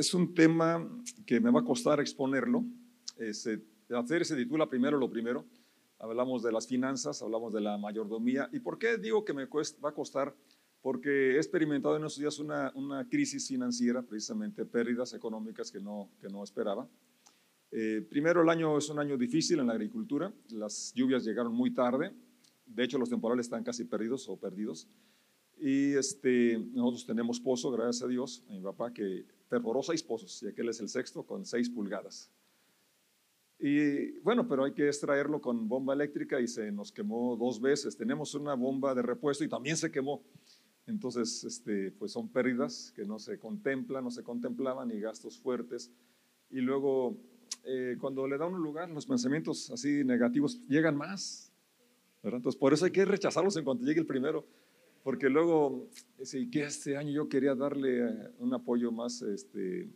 es un tema que me va a costar exponerlo. Ese, la se titula Primero lo Primero. Hablamos de las finanzas, hablamos de la mayordomía. ¿Y por qué digo que me va a costar? Porque he experimentado en estos días una, una crisis financiera, precisamente pérdidas económicas que no, que no esperaba. Eh, primero, el año es un año difícil en la agricultura. Las lluvias llegaron muy tarde. De hecho, los temporales están casi perdidos o perdidos. Y este, nosotros tenemos pozo, gracias a Dios, a mi papá, que perforó seis pozos y aquel es el sexto con seis pulgadas. Y bueno, pero hay que extraerlo con bomba eléctrica y se nos quemó dos veces. Tenemos una bomba de repuesto y también se quemó. Entonces, este, pues son pérdidas que no se contemplan, no se contemplaban y gastos fuertes. Y luego, eh, cuando le da un lugar, los pensamientos así negativos llegan más. Entonces, por eso hay que rechazarlos en cuanto llegue el primero porque luego, que este año yo quería darle eh, un apoyo más este,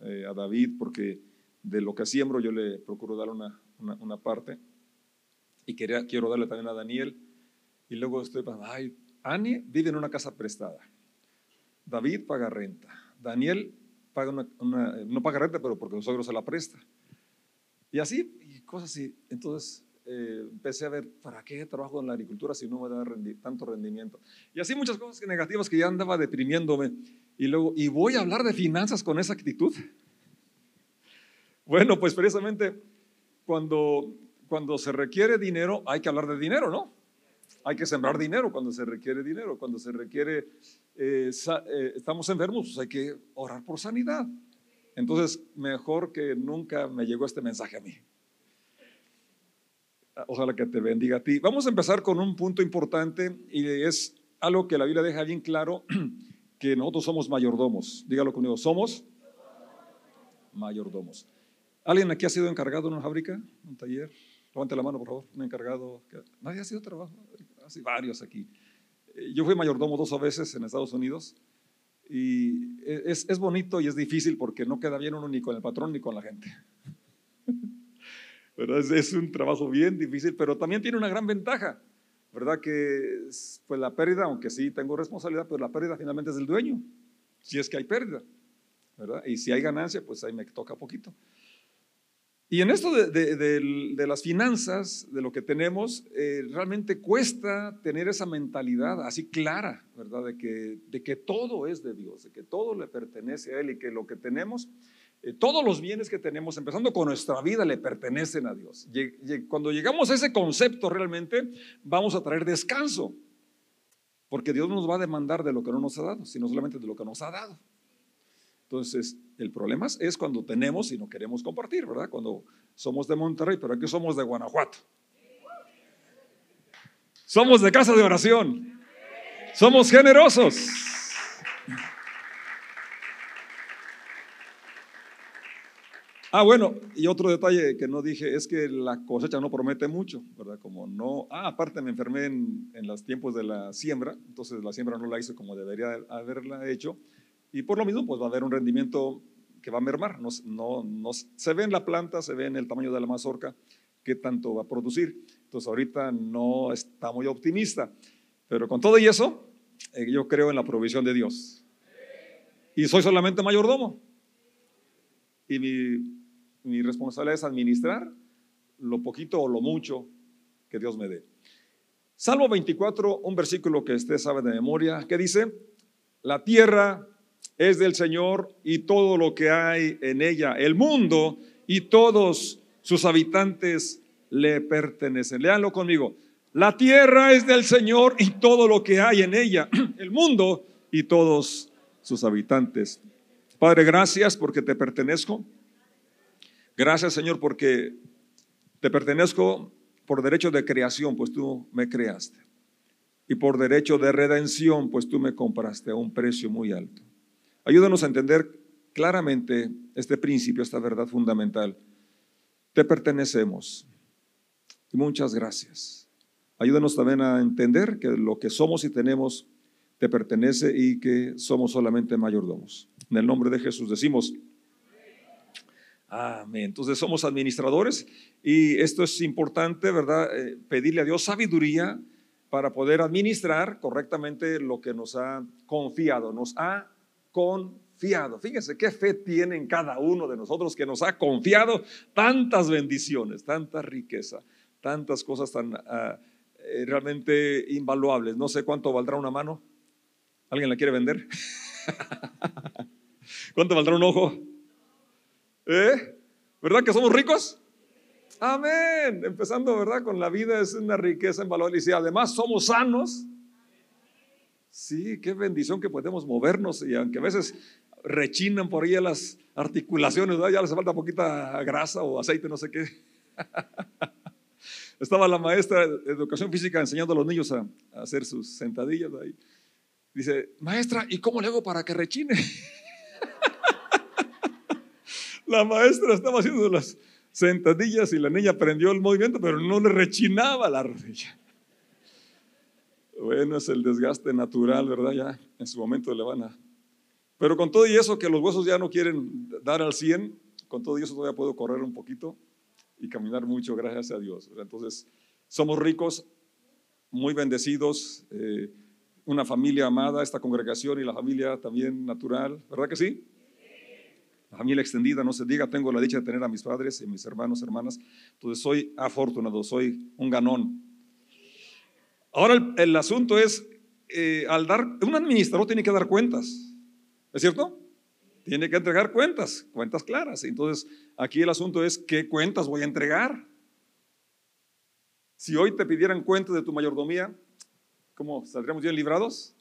eh, a David, porque de lo que siembro yo le procuro dar una, una, parte, y quería, quiero darle también a Daniel, y luego estoy pensando, ay, Annie vive en una casa prestada, David paga renta, Daniel paga una, no paga renta, pero porque suegro se la presta, y así, y cosas así, entonces eh, empecé a ver, ¿para qué trabajo en la agricultura si no me da tanto rendimiento? Y así muchas cosas negativas que ya andaba deprimiéndome. Y luego, ¿y voy a hablar de finanzas con esa actitud? Bueno, pues precisamente cuando, cuando se requiere dinero, hay que hablar de dinero, ¿no? Hay que sembrar dinero cuando se requiere dinero, cuando se requiere, eh, eh, estamos enfermos, pues hay que orar por sanidad. Entonces, mejor que nunca me llegó este mensaje a mí. Ojalá que te bendiga a ti. Vamos a empezar con un punto importante y es algo que la Biblia deja bien claro, que nosotros somos mayordomos. Dígalo conmigo, somos mayordomos. ¿Alguien aquí ha sido encargado en una fábrica, un taller? Levante la mano, por favor. Un encargado. Nadie ha sido trabajo. Hace varios aquí. Eh, yo fui mayordomo dos veces en Estados Unidos y es, es bonito y es difícil porque no queda bien uno ni con el patrón ni con la gente. Es, un trabajo bien difícil, pero también tiene una gran ventaja, ¿verdad? Que pues la pérdida, aunque sí tengo responsabilidad, pero la pérdida finalmente es del dueño, si es que hay pérdida, ¿verdad? Y si hay ganancia, pues ahí me toca poquito. Y en esto de, las finanzas, de lo que tenemos, eh, realmente cuesta tener esa mentalidad así clara, ¿verdad? De que, de que todo es de Dios, de que todo le pertenece a Él y que lo que tenemos eh, todos los bienes que tenemos, empezando con nuestra vida, le pertenecen a Dios. Cuando llegamos a ese concepto realmente, vamos a traer descanso, porque Dios nos va a demandar de lo que no nos ha dado, sino solamente de lo que nos ha dado. Entonces, el problema es cuando tenemos y no queremos compartir, ¿verdad? Cuando somos de Monterrey, pero aquí somos de Guanajuato. Somos de casa de oración. Somos generosos. Ah, bueno, y otro detalle que no dije es que la cosecha no promete mucho, ¿verdad? Como no, ah, aparte me enfermé en, en los tiempos de la siembra, entonces la siembra no la hice como debería haberla hecho, y por lo mismo pues va a haber un rendimiento que va a mermar, no, no, se ve en la planta, se ve en el tamaño de la mazorca, qué tanto va a producir. Entonces ahorita no está muy optimista, pero con todo y eso, eh, yo creo en la provisión de Dios. Y soy solamente mayordomo. Y mi mi responsabilidad es administrar lo poquito o lo mucho que Dios me dé. Salmo 24, un versículo que usted sabe de memoria, que dice, la tierra es del Señor y todo lo que hay en ella, el mundo y todos sus habitantes le pertenecen. Leanlo conmigo. La tierra es del Señor y todo lo que hay en ella, el mundo y todos sus habitantes. Padre, gracias porque te pertenezco. Gracias Señor porque te pertenezco por derecho de creación, pues tú me creaste. Y por derecho de redención, pues tú me compraste a un precio muy alto. Ayúdanos a entender claramente este principio, esta verdad fundamental. Te pertenecemos. Y muchas gracias. Ayúdanos también a entender que lo que somos y tenemos te pertenece y que somos solamente mayordomos. En el nombre de Jesús decimos, Amén. Entonces somos administradores y esto es importante, ¿verdad? Eh, pedirle a Dios sabiduría para poder administrar correctamente lo que nos ha confiado, nos ha confiado. Fíjense qué fe tiene en cada uno de nosotros que nos ha confiado tantas bendiciones, tanta riqueza, tantas cosas tan ah, eh, realmente invaluables. No sé cuánto valdrá una mano. ¿Alguien la quiere vender? ¿Cuánto valdrá un ojo? ¿Eh? ¿Verdad que somos ricos? Amén. Empezando, ¿verdad? Con la vida es una riqueza en valor. Y si además somos sanos, sí, qué bendición que podemos movernos. Y aunque a veces rechinan por ahí las articulaciones, ya les falta poquita grasa o aceite, no sé qué. Estaba la maestra de educación física enseñando a los niños a, a hacer sus sentadillas ahí. Dice, maestra, ¿y cómo le hago para que rechine? la maestra estaba haciendo las sentadillas y la niña aprendió el movimiento, pero no le rechinaba la rodilla. Bueno, es el desgaste natural, ¿verdad? Ya en su momento le van a... Pero con todo y eso que los huesos ya no quieren dar al 100, con todo y eso todavía puedo correr un poquito y caminar mucho, gracias a Dios. Entonces, somos ricos, muy bendecidos, eh, una familia amada, esta congregación y la familia también natural, ¿verdad que sí? La familia extendida, no se diga, tengo la dicha de tener a mis padres y mis hermanos, hermanas. Entonces soy afortunado, soy un ganón. Ahora el, asunto es, eh, al dar, un administrador tiene que dar cuentas, ¿es cierto? Tiene que entregar cuentas, cuentas claras. Entonces aquí el asunto es, ¿qué cuentas voy a entregar? Si hoy te pidieran cuentas de tu mayordomía, ¿cómo saldríamos bien librados?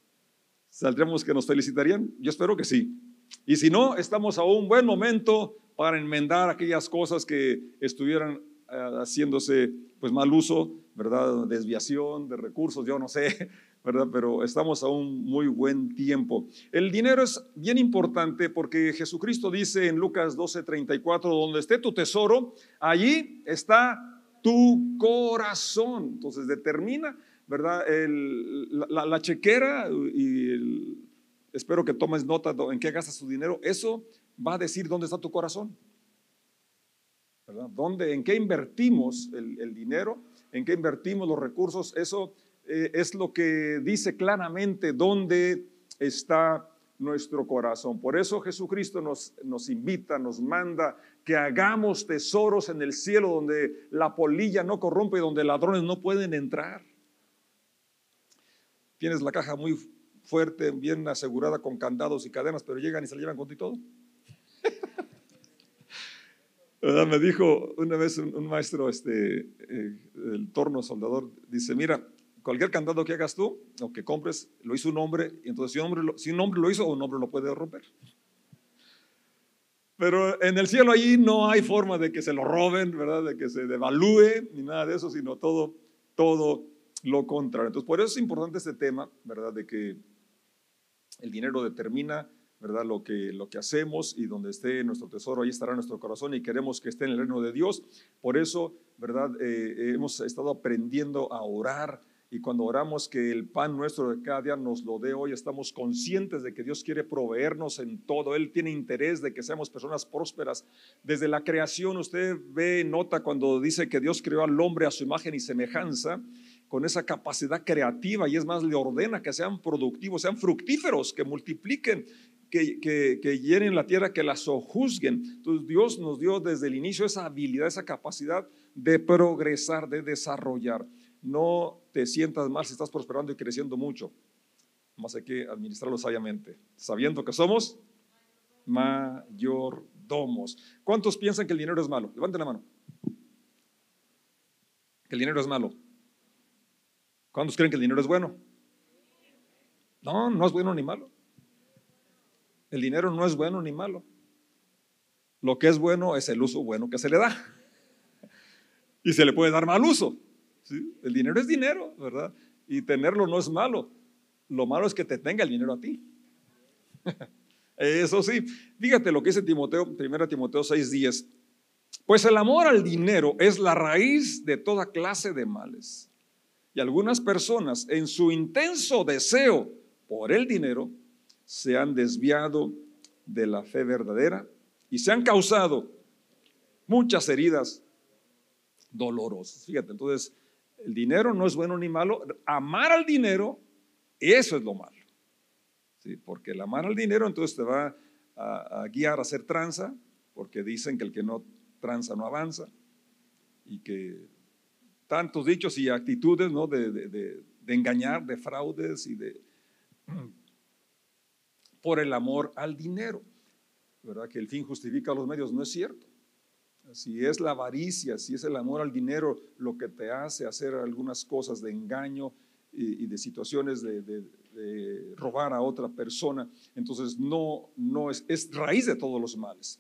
¿Saldríamos que nos felicitarían? Yo espero que sí. Y si no, estamos a un buen momento para enmendar aquellas cosas que estuvieran eh, haciéndose pues mal uso, ¿verdad? Desviación de recursos, yo no sé, ¿verdad? Pero estamos a un muy buen tiempo. El dinero es bien importante porque Jesucristo dice en Lucas 12:34, donde esté tu tesoro, allí está tu corazón. Entonces determina, ¿verdad? la, la, chequera y el, espero que tomes nota en qué gastas tu dinero, eso va a decir dónde está tu corazón. ¿Verdad? ¿Dónde, ¿En qué invertimos el, dinero? ¿En qué invertimos los recursos? Eso eh, es lo que dice claramente dónde está nuestro corazón. Por eso Jesucristo nos, nos invita, nos manda que hagamos tesoros en el cielo donde la polilla no corrompe y donde ladrones no pueden entrar. Tienes la caja muy fuerte, bien asegurada con candados y cadenas, pero llegan y se la llevan con y todo. Me dijo una vez un, maestro, este, eh, el torno soldador, dice, mira, cualquier candado que hagas tú o que compres, lo hizo un hombre, y entonces si un hombre, lo, si un hombre lo hizo, un hombre lo puede romper. Pero en el cielo allí no hay forma de que se lo roben, ¿verdad? De que se devalúe, ni nada de eso, sino todo, todo lo contrario. Entonces, por eso es importante este tema, ¿verdad? De que el dinero determina, ¿verdad? Lo que, lo que hacemos y donde esté nuestro tesoro, ahí estará nuestro corazón y queremos que esté en el reino de Dios. Por eso, ¿verdad? Eh, hemos estado aprendiendo a orar y cuando oramos que el pan nuestro de cada día nos lo dé hoy, estamos conscientes de que Dios quiere proveernos en todo. Él tiene interés de que seamos personas prósperas. Desde la creación, usted ve, nota cuando dice que Dios creó al hombre a su imagen y semejanza con esa capacidad creativa y es más, le ordena que sean productivos, sean fructíferos, que multipliquen, que, llenen la tierra, que la sojuzguen. Entonces Dios nos dio desde el inicio esa habilidad, esa capacidad de progresar, de desarrollar. No te sientas mal si estás prosperando y creciendo mucho. Más hay que administrarlo sabiamente, sabiendo que somos mayordomos. ¿Cuántos piensan que el dinero es malo? Levanten la mano. Que el dinero es malo. ¿Cuántos creen que el dinero es bueno? No, no es bueno ni malo. El dinero no es bueno ni malo. Lo que es bueno es el uso bueno que se le da. Y se le puede dar mal uso. El dinero es dinero, ¿verdad? Y tenerlo no es malo. Lo malo es que te tenga el dinero a ti. Eso sí, fíjate lo que dice Timoteo, 1 Timoteo 6:10. Pues el amor al dinero es la raíz de toda clase de males. Y algunas personas en su intenso deseo por el dinero se han desviado de la fe verdadera y se han causado muchas heridas dolorosas. Fíjate, entonces el dinero no es bueno ni malo. Amar al dinero, eso es lo malo. ¿Sí? Porque el amar al dinero entonces te va a, guiar a hacer tranza, porque dicen que el que no tranza no avanza, y que tantos dichos y actitudes ¿no? de, de engañar, de fraudes y de por el amor al dinero. ¿Verdad? Que el fin justifica los medios, no es cierto. Si es la avaricia, si es el amor al dinero lo que te hace hacer algunas cosas de engaño y, de situaciones de, robar a otra persona, entonces no, no es, es raíz de todos los males.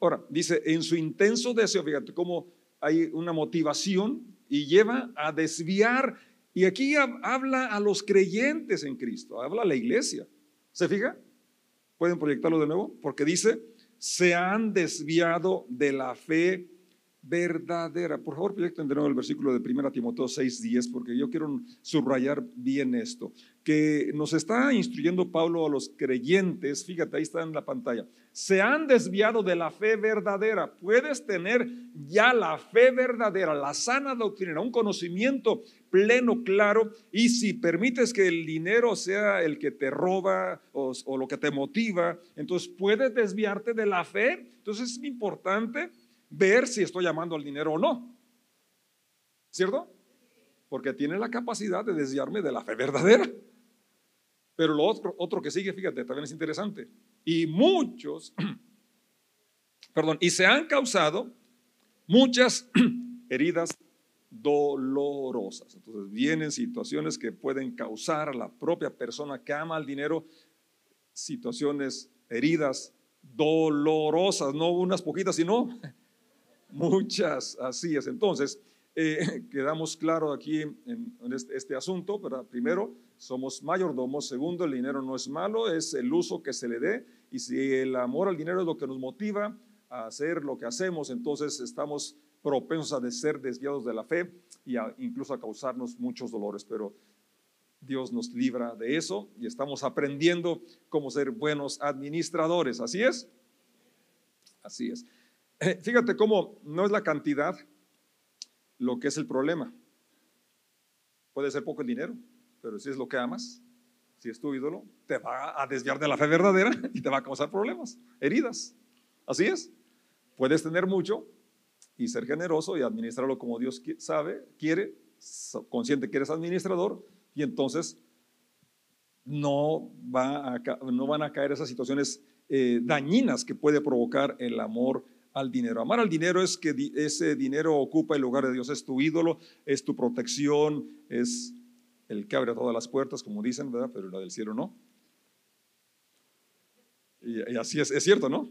Ahora, dice, en su intenso deseo, fíjate cómo hay una motivación y lleva a desviar, y aquí habla a los creyentes en Cristo, habla a la iglesia. ¿Se fija? ¿Pueden proyectarlo de nuevo? Porque dice, se han desviado de la fe verdadera. Por favor, proyecten de nuevo el versículo de 1 Timoteo 6, 10, porque yo quiero subrayar bien esto, que nos está instruyendo Pablo a los creyentes, fíjate, ahí está en la pantalla, se han desviado de la fe verdadera. Puedes tener ya la fe verdadera, la sana doctrina, un conocimiento pleno, claro, y si permites que el dinero sea el que te roba o, o lo que te motiva, entonces puedes desviarte de la fe. Entonces es importante ver si estoy llamando al dinero o no. ¿Cierto? Porque tiene la capacidad de desviarme de la fe verdadera. Pero lo otro, otro que sigue, fíjate, también es interesante. Y muchos, perdón, y se han causado muchas heridas dolorosas. Entonces vienen situaciones que pueden causar a la propia persona que ama el dinero situaciones, heridas dolorosas, no unas poquitas, sino muchas es. Entonces, eh, quedamos claro aquí en, este, este, asunto, pero primero, somos mayordomos, segundo, el dinero no es malo, es el uso que se le dé, y si el amor al dinero es lo que nos motiva a hacer lo que hacemos, entonces estamos propensos a de ser desviados de la fe y incluso a causarnos muchos dolores, pero Dios nos libra de eso y estamos aprendiendo cómo ser buenos administradores, ¿así es? Así es. Eh, fíjate cómo no es la cantidad lo que es el problema. Puede ser poco el dinero, pero si es lo que amas, si es tu ídolo, te va a desviar de la fe verdadera y te va a causar problemas, heridas. Así es. Puedes tener mucho y ser generoso y administrarlo como Dios sabe, quiere, consciente que eres administrador, y entonces no, va no van a caer esas situaciones eh, dañinas que puede provocar el amor al dinero. Amar al dinero es que ese dinero ocupa el lugar de Dios, es tu ídolo, es tu protección, es el que abre todas las puertas, como dicen, ¿verdad? Pero la del cielo no. Y, así es, es cierto, ¿no?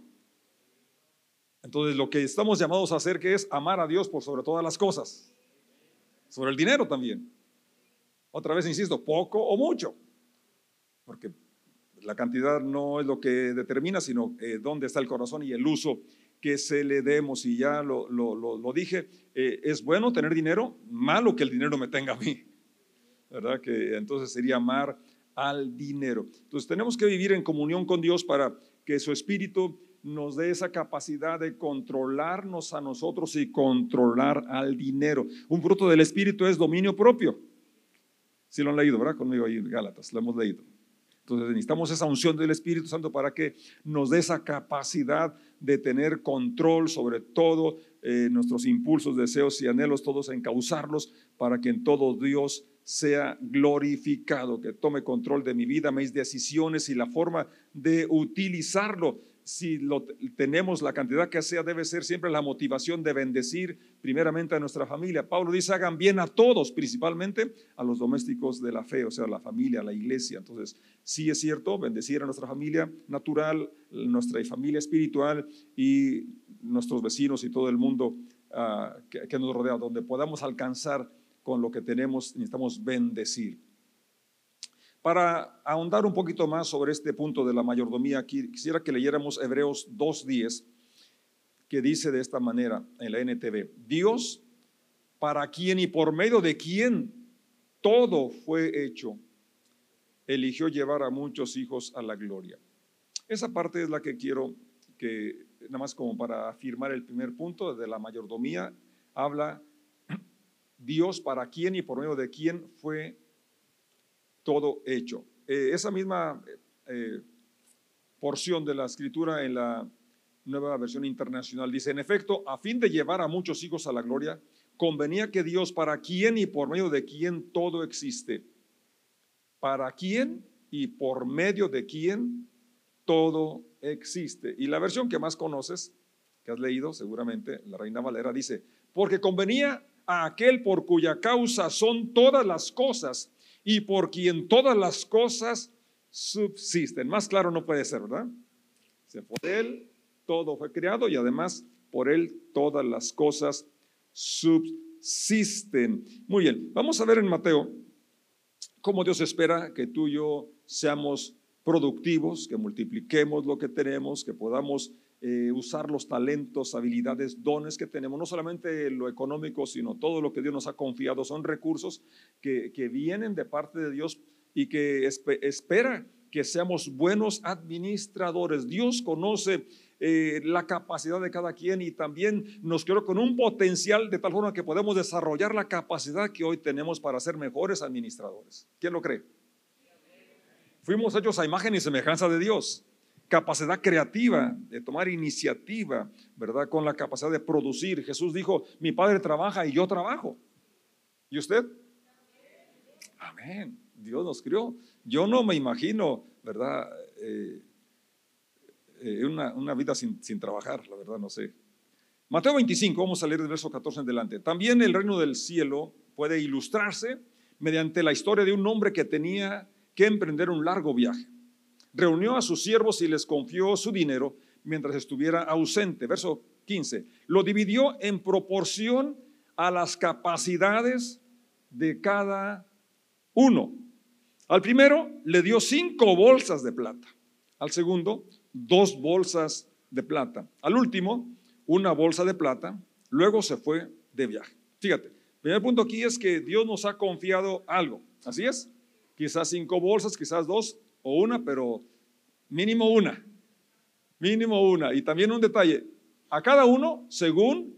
Entonces lo que estamos llamados a hacer que es amar a Dios por sobre todas las cosas, sobre el dinero también. Otra vez insisto, poco o mucho, porque la cantidad no es lo que determina, sino eh, dónde está el corazón y el uso que se le demos. Y ya lo, lo, dije, eh, es bueno tener dinero, malo que el dinero me tenga a mí. ¿Verdad? Que entonces sería amar al dinero. Entonces tenemos que vivir en comunión con Dios para que su espíritu nos dé esa capacidad de controlarnos a nosotros y controlar al dinero. Un fruto del espíritu es dominio propio. Si lo han leído, ¿verdad? Conmigo ahí en Gálatas, lo hemos leído. Entonces necesitamos esa unción del Espíritu Santo para que nos dé esa capacidad de tener control sobre todo eh, nuestros impulsos, deseos y anhelos, todos encauzarlos para que en todo Dios sea glorificado, que tome control de mi vida, mis decisiones y la forma de utilizarlo si lo tenemos la cantidad que sea, debe ser siempre la motivación de bendecir primeramente a nuestra familia. Pablo dice, hagan bien a todos, principalmente a los domésticos de la fe, o sea, la familia, la iglesia. Entonces, sí es cierto, bendecir a nuestra familia natural, nuestra familia espiritual y nuestros vecinos y todo el mundo ah, que nos rodea, donde podamos alcanzar con lo que tenemos, necesitamos bendecir. Para ahondar un poquito más sobre este punto de la mayordomía, quisiera que leyéramos Hebreos 2.10, que dice de esta manera en la NTV, Dios, para quien y por medio de quien todo fue hecho, eligió llevar a muchos hijos a la gloria. Esa parte es la que quiero que, nada más como para afirmar el primer punto de la mayordomía, habla Dios para quien y por medio de quien fue todo hecho. Eh, esa misma eh, porción de la escritura en la nueva versión internacional. Dice, en efecto, a fin de llevar a muchos hijos a la gloria, convenía que Dios, para quien y por medio de quien todo existe, para quien y por medio de quien todo existe. Y la versión que más conoces, que has leído seguramente, la Reina Valera dice, porque convenía a aquel por cuya causa son todas las cosas y por quien todas las cosas subsisten. Más claro no puede ser, ¿verdad? Por él todo fue creado y además por él todas las cosas subsisten. Muy bien, vamos a ver en Mateo cómo Dios espera que tú y yo seamos productivos, que multipliquemos lo que tenemos, que podamos eh, usar los talentos, habilidades, dones que tenemos, no solamente lo económico, sino todo lo que Dios nos ha confiado, son recursos que, que vienen de parte de Dios y que espera que seamos buenos administradores. Dios conoce eh, la capacidad de cada quien y también nos creó con un potencial de tal forma que podemos desarrollar la capacidad que hoy tenemos para ser mejores administradores. ¿Quién lo cree? Fuimos hechos a imagen y semejanza de Dios. Capacidad creativa, de tomar iniciativa, ¿verdad? Con la capacidad de producir. Jesús dijo, mi Padre trabaja y yo trabajo. ¿Y usted? Amén. Dios nos crió. Yo no me imagino, ¿verdad? Eh, eh, una, vida sin, sin, trabajar, la verdad, no sé. Mateo 25, vamos a leer el verso 14 en adelante. También el reino del cielo puede ilustrarse mediante la historia de un hombre que tenía que emprender un largo viaje. Reunió a sus siervos y les confió su dinero mientras estuviera ausente. Verso 15. Lo dividió en proporción a las capacidades de cada uno. Al primero le dio cinco bolsas de plata. Al segundo, dos bolsas de plata. Al último, una bolsa de plata. Luego se fue de viaje. Fíjate, el primer punto aquí es que Dios nos ha confiado algo. Así es. Quizás cinco bolsas, quizás dos o una, pero mínimo una. Mínimo una. Y también un detalle. A cada uno según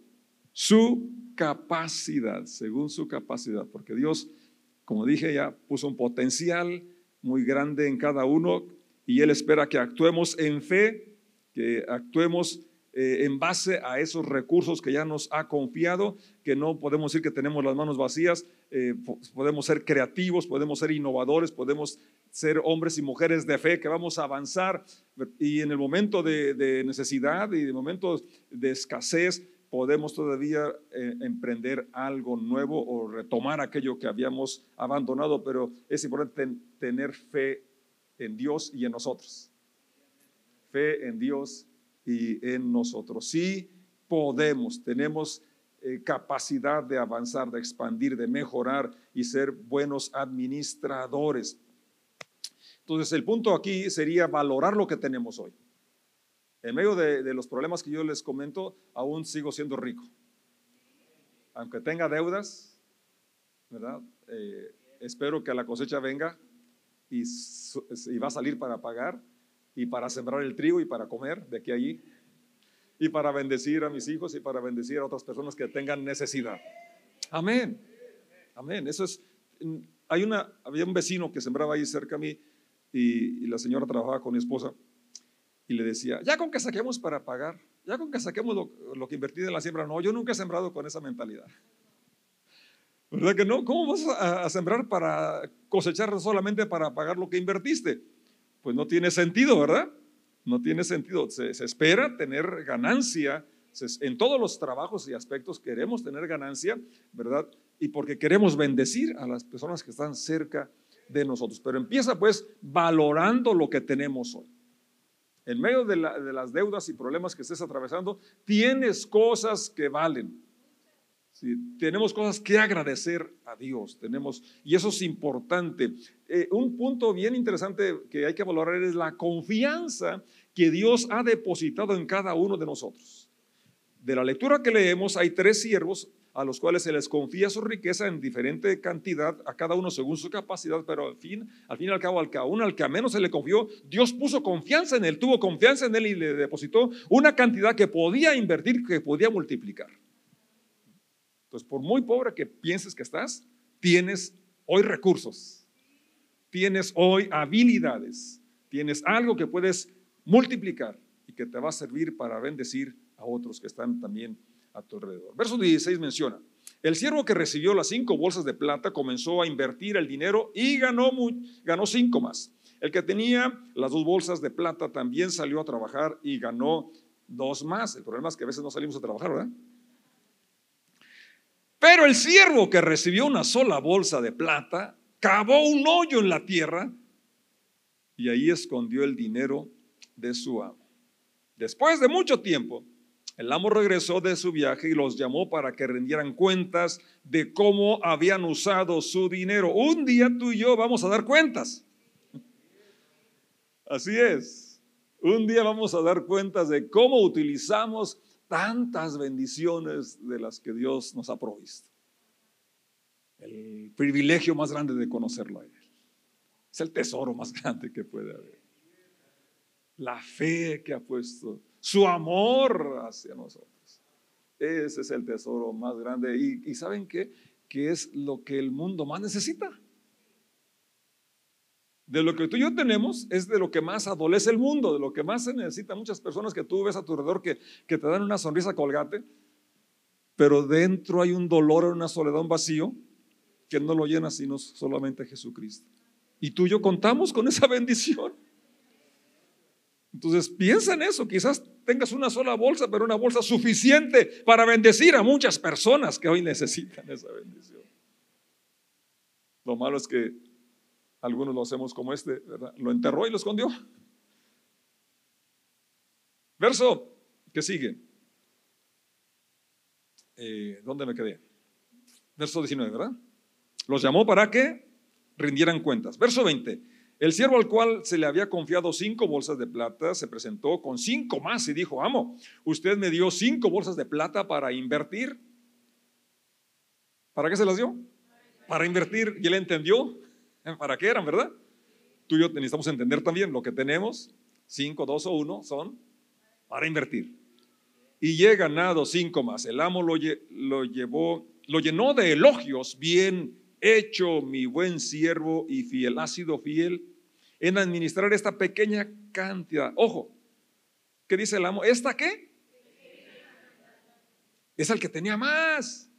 su capacidad, según su capacidad. Porque Dios, como dije ya, puso un potencial muy grande en cada uno y Él espera que actuemos en fe, que actuemos eh, en base a esos recursos que ya nos ha confiado, que no podemos decir que tenemos las manos vacías, eh, podemos ser creativos, podemos ser innovadores, podemos ser hombres y mujeres de fe, que vamos a avanzar y en el momento de, necesidad y de momentos de escasez podemos todavía eh, emprender algo nuevo o retomar aquello que habíamos abandonado, pero es importante tener fe en Dios y en nosotros. Fe en Dios y en nosotros. Sí podemos, tenemos eh, capacidad de avanzar, de expandir, de mejorar y ser buenos administradores. Entonces el punto aquí sería valorar lo que tenemos hoy. En medio de, los problemas que yo les comento, aún sigo siendo rico. Aunque tenga deudas, ¿verdad? Eh, espero que la cosecha venga y, va a salir para pagar y para sembrar el trigo y para comer de aquí a allí y para bendecir a mis hijos y para bendecir a otras personas que tengan necesidad. Amén. Amén. Eso es. Hay una, había un vecino que sembraba ahí cerca a mí y, la señora trabajaba con mi esposa y le decía, ya con que saquemos para pagar, ya con que saquemos lo, lo que invertí en la siembra. No, yo nunca he sembrado con esa mentalidad. ¿Verdad que no? ¿Cómo vas a, sembrar para cosechar solamente para pagar lo que invertiste? Pues no tiene sentido, ¿verdad? No tiene sentido. Se, espera tener ganancia. en todos los trabajos y aspectos queremos tener ganancia, ¿verdad? Y porque queremos bendecir a las personas que están cerca de nosotros. Pero empieza pues valorando lo que tenemos hoy. En medio de, de las deudas y problemas que estés atravesando, tienes cosas que valen tenemos cosas que agradecer a Dios, tenemos, y eso es importante. Eh, un punto bien interesante que hay que valorar es la confianza que Dios ha depositado en cada uno de nosotros. De la lectura que leemos, hay tres siervos a los cuales se les confía su riqueza en diferente cantidad, a cada uno según su capacidad, pero al fin, al fin y al cabo, al que a uno al que a menos se le confió, Dios puso confianza en él, tuvo confianza en él y le depositó una cantidad que podía invertir, que podía multiplicar. Entonces, por muy pobre que pienses que estás, tienes hoy recursos, tienes hoy habilidades, tienes algo que puedes multiplicar y que te va a servir para bendecir a otros que están también a tu alrededor. Verso 16 menciona, el siervo que recibió las cinco bolsas de plata comenzó a invertir el dinero y ganó, ganó cinco más. El que tenía las dos bolsas de plata también salió a trabajar y ganó dos más. El problema es que a veces no salimos a trabajar, ¿verdad? Pero el siervo que recibió una sola bolsa de plata cavó un hoyo en la tierra y ahí escondió el dinero de su amo. Después de mucho tiempo, el amo regresó de su viaje y los llamó para que rindieran cuentas de cómo habían usado su dinero. Un día tú y yo vamos a dar cuentas. Así es. Un día vamos a dar cuentas de cómo utilizamos tantas bendiciones de las que Dios nos ha provisto. El privilegio más grande de conocerlo a Él. Es el tesoro más grande que puede haber. La fe que ha puesto su amor hacia nosotros. Ese es el tesoro más grande. ¿Y, saben qué? Que es lo que el mundo más necesita. De lo que tú y yo tenemos es de lo que más adolece el mundo, de lo que más se necesita. Muchas personas que tú ves a tu alrededor que, que te dan una sonrisa colgate, pero dentro hay un dolor, una soledad, un vacío que no lo llena sino solamente Jesucristo. Y tú y yo contamos con esa bendición. Entonces piensa en eso, quizás tengas una sola bolsa, pero una bolsa suficiente para bendecir a muchas personas que hoy necesitan esa bendición. Lo malo es que algunos lo hacemos como este, ¿verdad? Lo enterró y lo escondió. Verso que sigue. Eh, ¿Dónde me quedé? Verso 19, ¿verdad? Los llamó para que rindieran cuentas. Verso 20. El siervo al cual se le había confiado cinco bolsas de plata se presentó con cinco más y dijo, amo, usted me dio cinco bolsas de plata para invertir. ¿Para qué se las dio? Para invertir. Y él entendió para qué eran, ¿verdad? Tú y yo necesitamos entender también lo que tenemos, cinco, dos o uno, son para invertir. Y he ganado cinco más. El amo lo, lo llevó, lo llenó de elogios, bien hecho mi buen siervo y fiel. Ha sido fiel en administrar esta pequeña cantidad. Ojo, ¿qué dice el amo? ¿Esta qué? Es el que tenía más.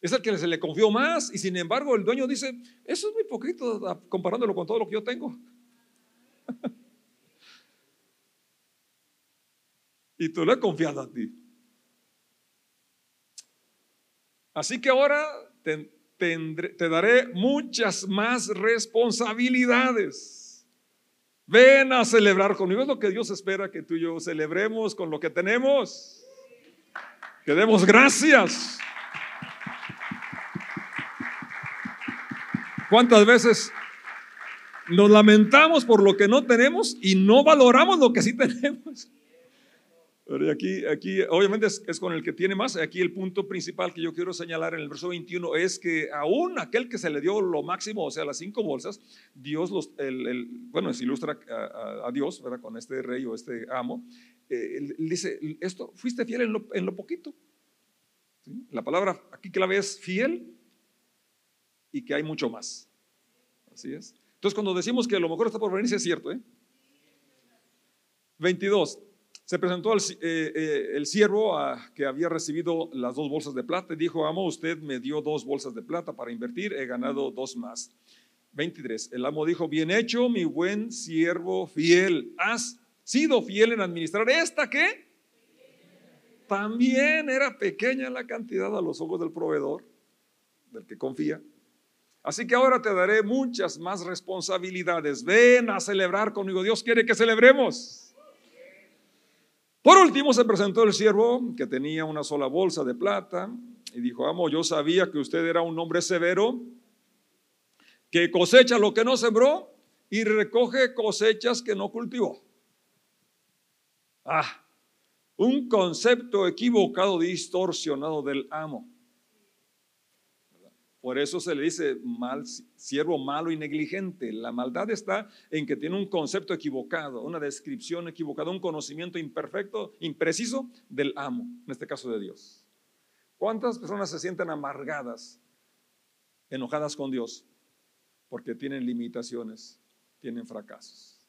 Es el que se le confió más. Y sin embargo, el dueño dice: Eso es muy poquito comparándolo con todo lo que yo tengo. y tú le has confiado a ti. Así que ahora te, te daré muchas más responsabilidades. Ven a celebrar conmigo. Es lo que Dios espera que tú y yo celebremos con lo que tenemos. Que demos gracias. ¿Cuántas veces nos lamentamos por lo que no tenemos y no valoramos lo que sí tenemos? Pero aquí, aquí obviamente es, con el que tiene más. Aquí el punto principal que yo quiero señalar en el verso 21 es que aún aquel que se le dio lo máximo, o sea, las cinco bolsas, Dios bueno, se ilustra a, Dios, ¿verdad? Con este rey o este amo. Eh, él, dice, esto, fuiste fiel en lo poquito. La palabra aquí clave es fiel y que hay mucho más. Así es. Entonces, cuando decimos que a lo mejor está por venir, es cierto. ¿eh? 22 se presentó eh, eh, el siervo que había recibido las dos bolsas de plata y dijo, amo, usted me dio dos bolsas de plata para invertir, he ganado dos más. 23. El amo dijo, bien hecho, mi buen siervo fiel, has sido fiel en administrar esta que también era pequeña la cantidad a los ojos del proveedor, del que confía. Así que ahora te daré muchas más responsabilidades. Ven a celebrar conmigo. Dios quiere que celebremos. Por último se presentó el siervo que tenía una sola bolsa de plata y dijo, amo, yo sabía que usted era un hombre severo, que cosecha lo que no sembró y recoge cosechas que no cultivó. Ah, un concepto equivocado, distorsionado del amo. Por eso se le dice mal, siervo malo y negligente. La maldad está en que tiene un concepto equivocado, una descripción equivocada, un conocimiento imperfecto, impreciso del amo, en este caso de Dios. ¿Cuántas personas se sienten amargadas, enojadas con Dios? Porque tienen limitaciones, tienen fracasos.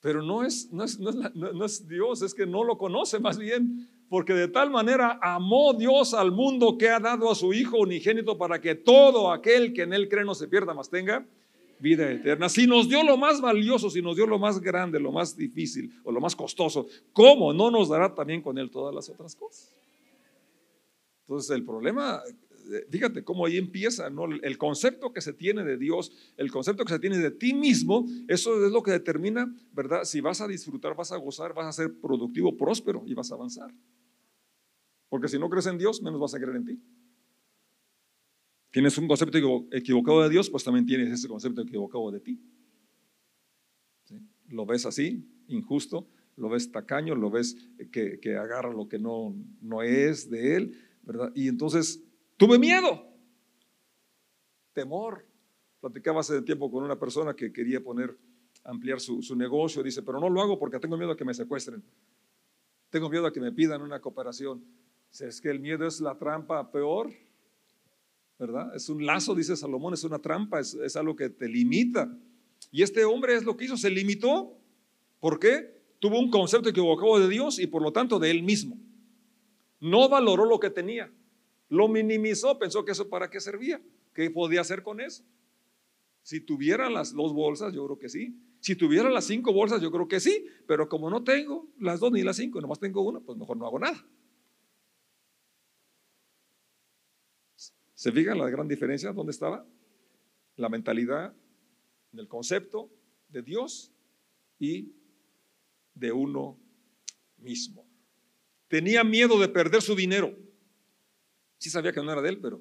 Pero no es, no es, no es Dios, es que no lo conoce más bien porque de tal manera amó Dios al mundo que ha dado a su Hijo unigénito para que todo aquel que en él cree no se pierda, más tenga vida eterna. Si nos dio lo más valioso, si nos dio lo más grande, lo más difícil o lo más costoso, ¿cómo no nos dará también con él todas las otras cosas? Entonces el problema, eh, fíjate cómo ahí empieza, ¿no? El concepto que se tiene de Dios, el concepto que se tiene de ti mismo, eso es lo que determina, ¿verdad? Si vas a disfrutar, vas a gozar, vas a ser productivo, próspero y vas a avanzar. Porque si no crees en Dios, menos vas a creer en ti. Tienes un concepto equivocado de Dios, pues también tienes ese concepto equivocado de ti. Lo ves así, injusto, lo ves tacaño, lo ves que, agarra lo que no, no es de él, ¿verdad? Y entonces tuve miedo, temor. Platicaba hace tiempo con una persona que quería poner, ampliar su, su negocio, dice, pero no lo hago porque tengo miedo a que me secuestren, tengo miedo a que me pidan una cooperación, es que el miedo es la trampa peor, ¿verdad? Es un lazo, dice Salomón, es una trampa, es, algo que te limita. Y este hombre es lo que hizo, se limitó. ¿Por qué? Tuvo un concepto equivocado de Dios y por lo tanto de él mismo. No valoró lo que tenía, lo minimizó, pensó que eso para qué servía, qué podía hacer con eso. Si tuviera las dos bolsas, yo creo que sí. Si tuviera las cinco bolsas, yo creo que sí. Pero como no tengo las dos ni las cinco, nomás tengo una, pues mejor no hago nada. ¿Se fijan la gran diferencia? ¿Dónde estaba? La mentalidad del concepto de Dios y de uno mismo. Tenía miedo de perder su dinero. Sí sabía que no era de él, pero...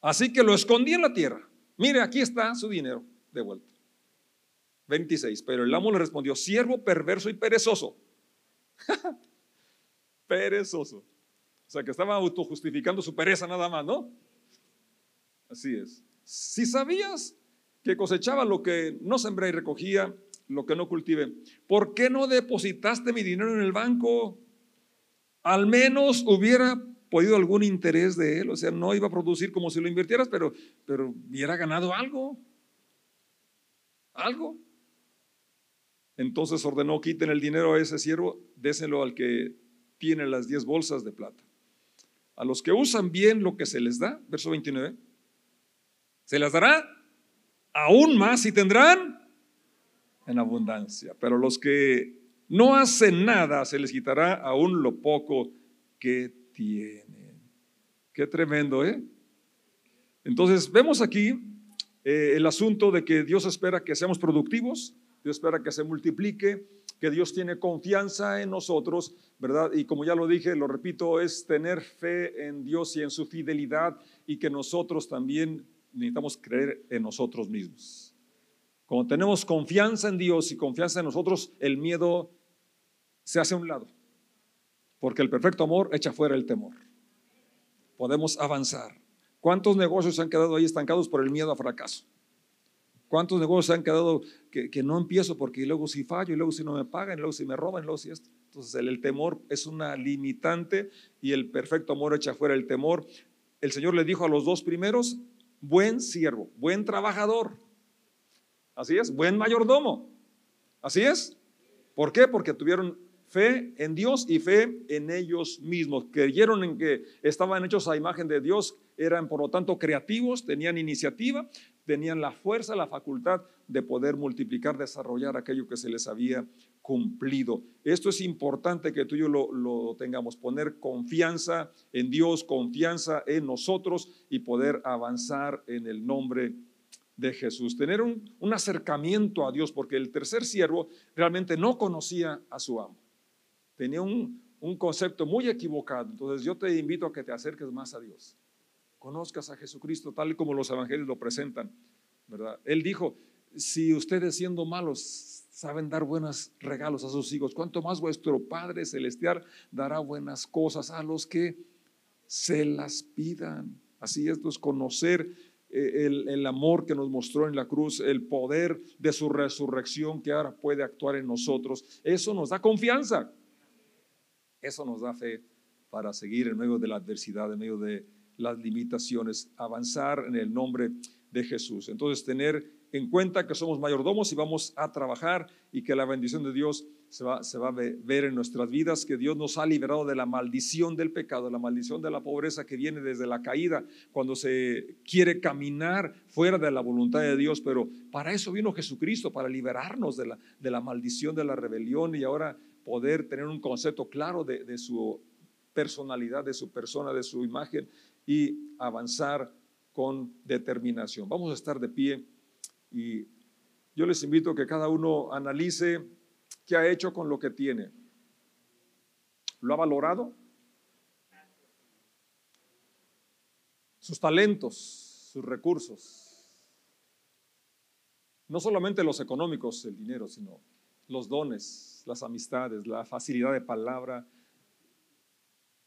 Así que lo escondí en la tierra. Mire, aquí está su dinero de vuelta. 26. Pero el amo le respondió, siervo perverso y perezoso. perezoso. O sea, que estaba autojustificando su pereza nada más, ¿no? Así es. Si sabías que cosechaba lo que no sembré y recogía lo que no cultive, ¿por qué no depositaste mi dinero en el banco? Al menos hubiera podido algún interés de él, o sea, no iba a producir como si lo invirtieras, pero, pero hubiera ganado algo. Algo. Entonces ordenó, quiten el dinero a ese siervo, déselo al que tiene las diez bolsas de plata. A los que usan bien lo que se les da, verso 29, se les dará aún más y tendrán en abundancia. Pero los que no hacen nada, se les quitará aún lo poco que tienen. Qué tremendo, ¿eh? Entonces, vemos aquí eh, el asunto de que Dios espera que seamos productivos, Dios espera que se multiplique, que Dios tiene confianza en nosotros, ¿verdad? Y como ya lo dije, lo repito, es tener fe en Dios y en su fidelidad y que nosotros también necesitamos creer en nosotros mismos. Cuando tenemos confianza en Dios y confianza en nosotros, el miedo se hace a un lado, porque el perfecto amor echa fuera el temor. Podemos avanzar. ¿Cuántos negocios han quedado ahí estancados por el miedo a fracaso? ¿Cuántos negocios han quedado que, no empiezo porque luego si fallo, y luego si no me pagan, y luego si me roban, y luego si esto? Entonces el, temor es una limitante y el perfecto amor echa fuera el temor. El Señor le dijo a los dos primeros, buen siervo, buen trabajador. Así es, buen mayordomo. Así es. ¿Por qué? Porque tuvieron fe en Dios y fe en ellos mismos. Creyeron en que estaban hechos a imagen de Dios, eran por lo tanto creativos, tenían iniciativa, tenían la fuerza, la facultad de poder multiplicar, desarrollar aquello que se les había cumplido. Esto es importante que tú y yo lo, tengamos, poner confianza en Dios, confianza en nosotros y poder avanzar en el nombre de Jesús. Tener un, un acercamiento a Dios, porque el tercer siervo realmente no conocía a su amo. Tenía un, un concepto muy equivocado. Entonces yo te invito a que te acerques más a Dios conozcas a Jesucristo tal como los evangelios lo presentan, ¿verdad? Él dijo, si ustedes siendo malos saben dar buenos regalos a sus hijos, ¿cuánto más vuestro Padre Celestial dará buenas cosas a los que se las pidan? Así es, pues conocer eh, el, el, amor que nos mostró en la cruz, el poder de su resurrección que ahora puede actuar en nosotros, eso nos da confianza, eso nos da fe para seguir en medio de la adversidad, en medio de las limitaciones, avanzar en el nombre de Jesús. Entonces, tener en cuenta que somos mayordomos y vamos a trabajar y que la bendición de Dios se va, a ver en nuestras vidas, que Dios nos ha liberado de la maldición del pecado, la maldición de la pobreza que viene desde la caída, cuando se quiere caminar fuera de la voluntad de Dios, pero para eso vino Jesucristo, para liberarnos de la maldición de la rebelión y ahora poder tener un concepto claro de, su personalidad, de su persona, de su imagen y avanzar con determinación. Vamos a estar de pie y yo les invito a que cada uno analice qué ha hecho con lo que tiene. ¿Lo ha valorado? Sus talentos, sus recursos. No solamente los económicos, el dinero, sino los dones, las amistades, la facilidad de palabra,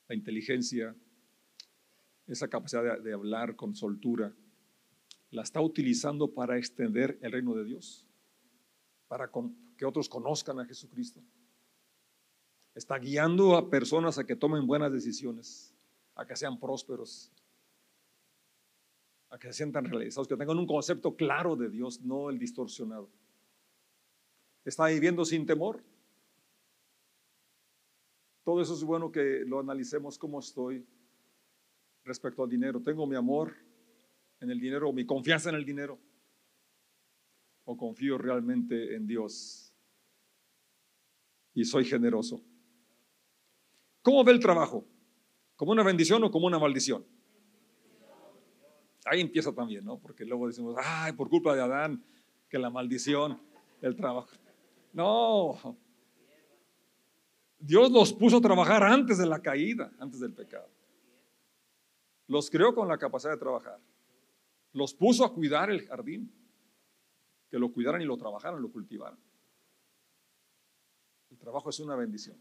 la inteligencia, esa capacidad de, hablar con soltura, la está utilizando para extender el reino de Dios, para que otros conozcan a Jesucristo. Está guiando a personas a que tomen buenas decisiones, a que sean prósperos, a que se sientan realizados, que tengan un concepto claro de Dios, no el distorsionado. Está viviendo sin temor. Todo eso es bueno que lo analicemos cómo estoy respecto al dinero. Tengo mi amor en el dinero, mi confianza en el dinero, o confío realmente en Dios y soy generoso. ¿Cómo ve el trabajo? ¿Como una bendición o como una maldición? Ahí empieza también, ¿no? Porque luego decimos, ay, por culpa de Adán, que la maldición del trabajo. No. Dios los puso a trabajar antes de la caída, antes del pecado. Los creó con la capacidad de trabajar. Los puso a cuidar el jardín. Que lo cuidaran y lo trabajaran, lo cultivaran. El trabajo es una bendición.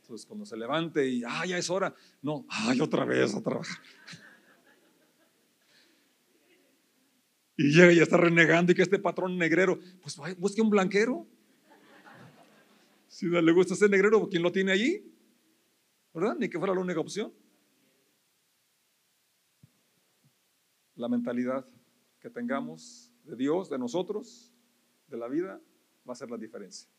Entonces, cuando se levante y, ah, ya es hora, no, ay, otra vez a trabajar. Y llega y está renegando y que este patrón negrero, pues busque un blanquero. Si le gusta ese negrero, ¿quién lo tiene allí? ¿Verdad? Ni que fuera la única opción. la mentalidad que tengamos de Dios, de nosotros, de la vida, va a ser la diferencia.